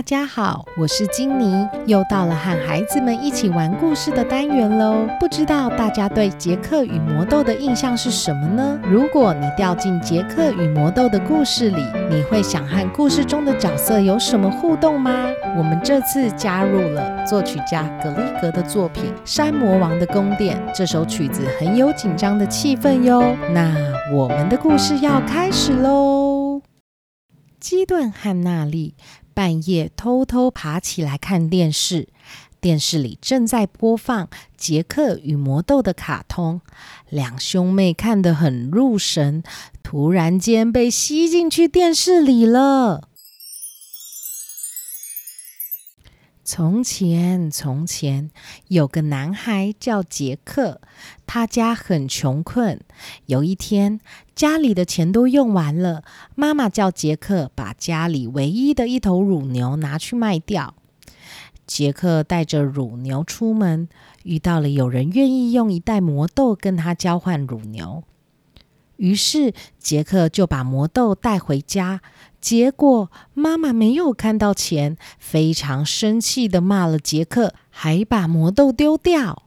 大家好，我是金妮，又到了和孩子们一起玩故事的单元喽。不知道大家对杰克与魔豆的印象是什么呢？如果你掉进杰克与魔豆的故事里，你会想和故事中的角色有什么互动吗？我们这次加入了作曲家格里格的作品《山魔王的宫殿》，这首曲子很有紧张的气氛哟。那我们的故事要开始喽。基顿和娜丽。半夜偷偷爬起来看电视，电视里正在播放《杰克与魔豆》的卡通，两兄妹看得很入神，突然间被吸进去电视里了。从前，从前有个男孩叫杰克，他家很穷困。有一天，家里的钱都用完了，妈妈叫杰克把家里唯一的一头乳牛拿去卖掉。杰克带着乳牛出门，遇到了有人愿意用一袋魔豆跟他交换乳牛。于是杰克就把魔豆带回家，结果妈妈没有看到钱，非常生气的骂了杰克，还把魔豆丢掉。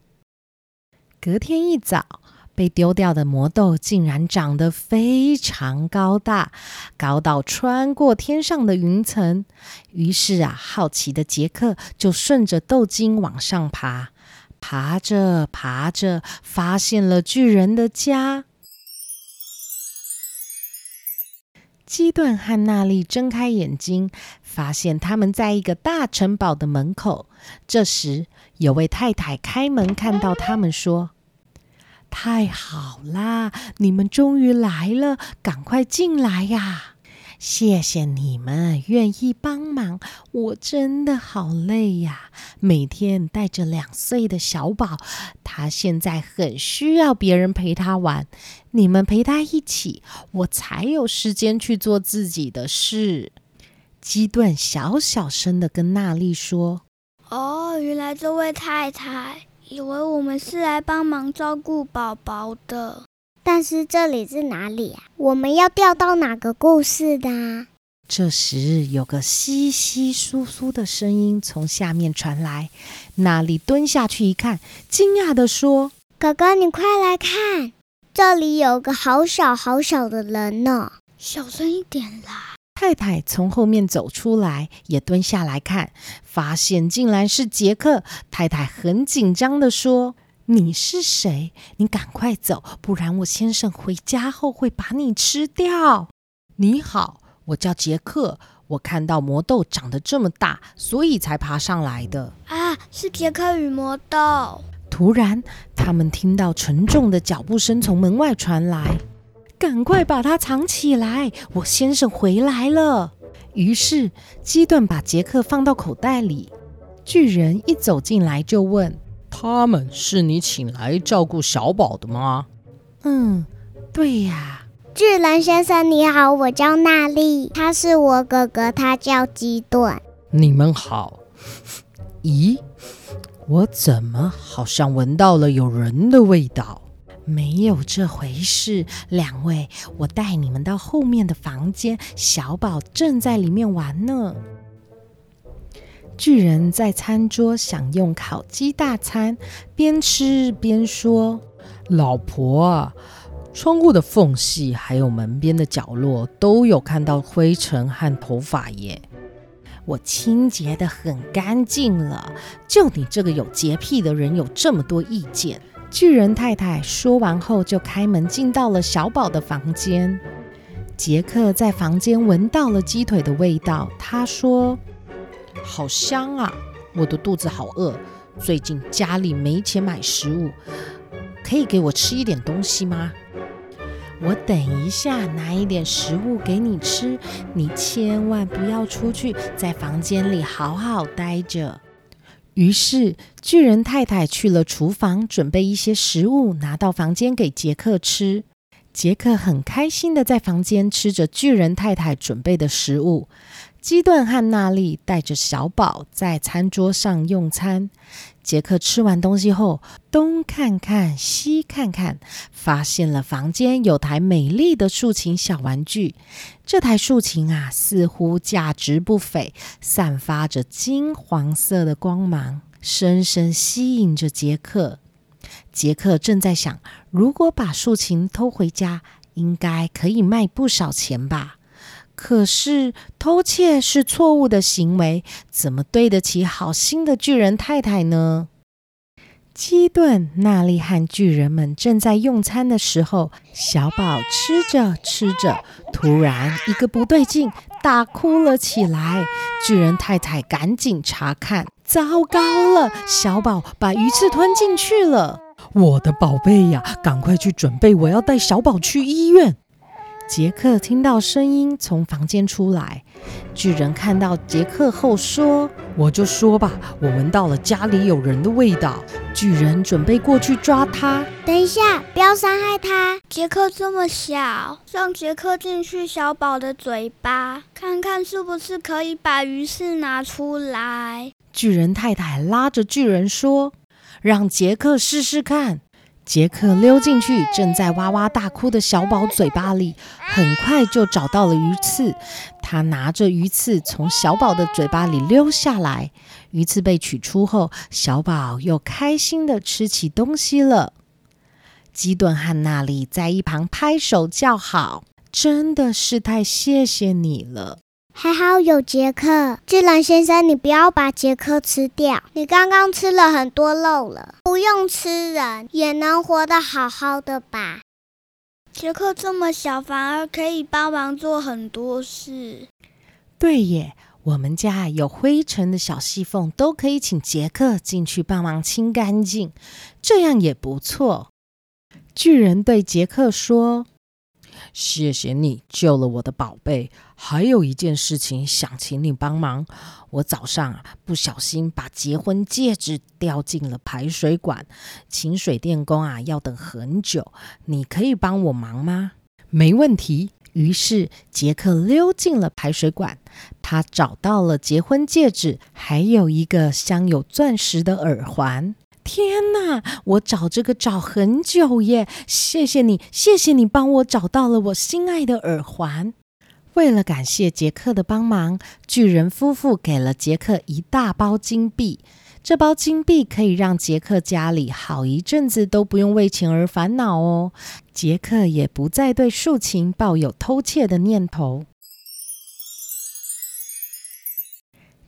隔天一早，被丢掉的魔豆竟然长得非常高大，高到穿过天上的云层。于是啊，好奇的杰克就顺着豆茎往上爬，爬着爬着，发现了巨人的家。基顿和娜丽睁开眼睛，发现他们在一个大城堡的门口。这时，有位太太开门，看到他们，说：“太好啦，你们终于来了，赶快进来呀！”谢谢你们愿意帮忙，我真的好累呀！每天带着两岁的小宝，他现在很需要别人陪他玩。你们陪他一起，我才有时间去做自己的事。基顿小小声的跟娜丽说：“哦，原来这位太太以为我们是来帮忙照顾宝宝的。”但是这里是哪里啊？我们要调到哪个故事的？这时，有个稀稀疏疏的声音从下面传来。娜丽蹲下去一看，惊讶地说：“哥哥，你快来看，这里有个好小好小的人呢！小声一点啦！”太太从后面走出来，也蹲下来看，发现竟然是杰克。太太很紧张地说。你是谁？你赶快走，不然我先生回家后会把你吃掉。你好，我叫杰克。我看到魔豆长得这么大，所以才爬上来的。啊，是杰克与魔豆。突然，他们听到沉重的脚步声从门外传来，赶快把它藏起来。我先生回来了。于是，基顿把杰克放到口袋里。巨人一走进来就问。他们是你请来照顾小宝的吗？嗯，对呀。巨人先生你好，我叫娜丽，他是我哥哥，他叫基顿。你们好。咦，我怎么好像闻到了有人的味道？没有这回事，两位，我带你们到后面的房间，小宝正在里面玩呢。巨人在餐桌享用烤鸡大餐，边吃边说：“老婆啊，窗户的缝隙还有门边的角落都有看到灰尘和头发耶。我清洁的很干净了，就你这个有洁癖的人有这么多意见。”巨人太太说完后就开门进到了小宝的房间。杰克在房间闻到了鸡腿的味道，他说。好香啊！我的肚子好饿，最近家里没钱买食物，可以给我吃一点东西吗？我等一下拿一点食物给你吃，你千万不要出去，在房间里好好待着。于是巨人太太去了厨房，准备一些食物拿到房间给杰克吃。杰克很开心的在房间吃着巨人太太准备的食物。基顿和娜丽带着小宝在餐桌上用餐。杰克吃完东西后，东看看西看看，发现了房间有台美丽的竖琴小玩具。这台竖琴啊，似乎价值不菲，散发着金黄色的光芒，深深吸引着杰克。杰克正在想，如果把竖琴偷回家，应该可以卖不少钱吧。可是偷窃是错误的行为，怎么对得起好心的巨人太太呢？基顿、娜丽和巨人们正在用餐的时候，小宝吃着吃着，突然一个不对劲，大哭了起来。巨人太太赶紧查看，糟糕了，小宝把鱼刺吞进去了！我的宝贝呀，赶快去准备，我要带小宝去医院。杰克听到声音从房间出来，巨人看到杰克后说：“我就说吧，我闻到了家里有人的味道。”巨人准备过去抓他。等一下，不要伤害他。杰克这么小，让杰克进去小宝的嘴巴，看看是不是可以把鱼刺拿出来。巨人太太拉着巨人说：“让杰克试试看。”杰克溜进去，正在哇哇大哭的小宝嘴巴里，很快就找到了鱼刺。他拿着鱼刺从小宝的嘴巴里溜下来，鱼刺被取出后，小宝又开心的吃起东西了。基顿和娜丽在一旁拍手叫好，真的是太谢谢你了。还好有杰克，巨人先生，你不要把杰克吃掉。你刚刚吃了很多肉了，不用吃人也能活得好好的吧？杰克这么小，反而可以帮忙做很多事。对耶，我们家有灰尘的小细缝，都可以请杰克进去帮忙清干净，这样也不错。巨人对杰克说。谢谢你救了我的宝贝。还有一件事情想请你帮忙。我早上啊不小心把结婚戒指掉进了排水管，请水电工啊要等很久。你可以帮我忙吗？没问题。于是杰克溜进了排水管，他找到了结婚戒指，还有一个镶有钻石的耳环。天哪！我找这个找很久耶，谢谢你，谢谢你帮我找到了我心爱的耳环。为了感谢杰克的帮忙，巨人夫妇给了杰克一大包金币。这包金币可以让杰克家里好一阵子都不用为钱而烦恼哦。杰克也不再对竖琴抱有偷窃的念头。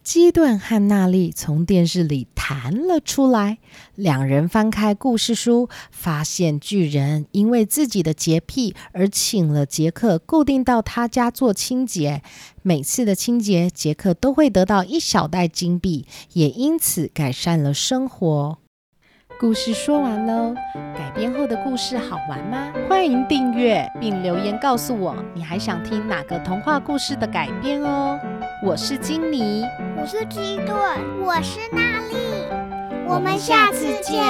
基顿和娜丽从电视里弹了出来。两人翻开故事书，发现巨人因为自己的洁癖而请了杰克固定到他家做清洁。每次的清洁，杰克都会得到一小袋金币，也因此改善了生活。故事说完喽，改编后的故事好玩吗？欢迎订阅并留言告诉我，你还想听哪个童话故事的改编哦。我是金妮，我是基顿，我是娜丽，我们下次见。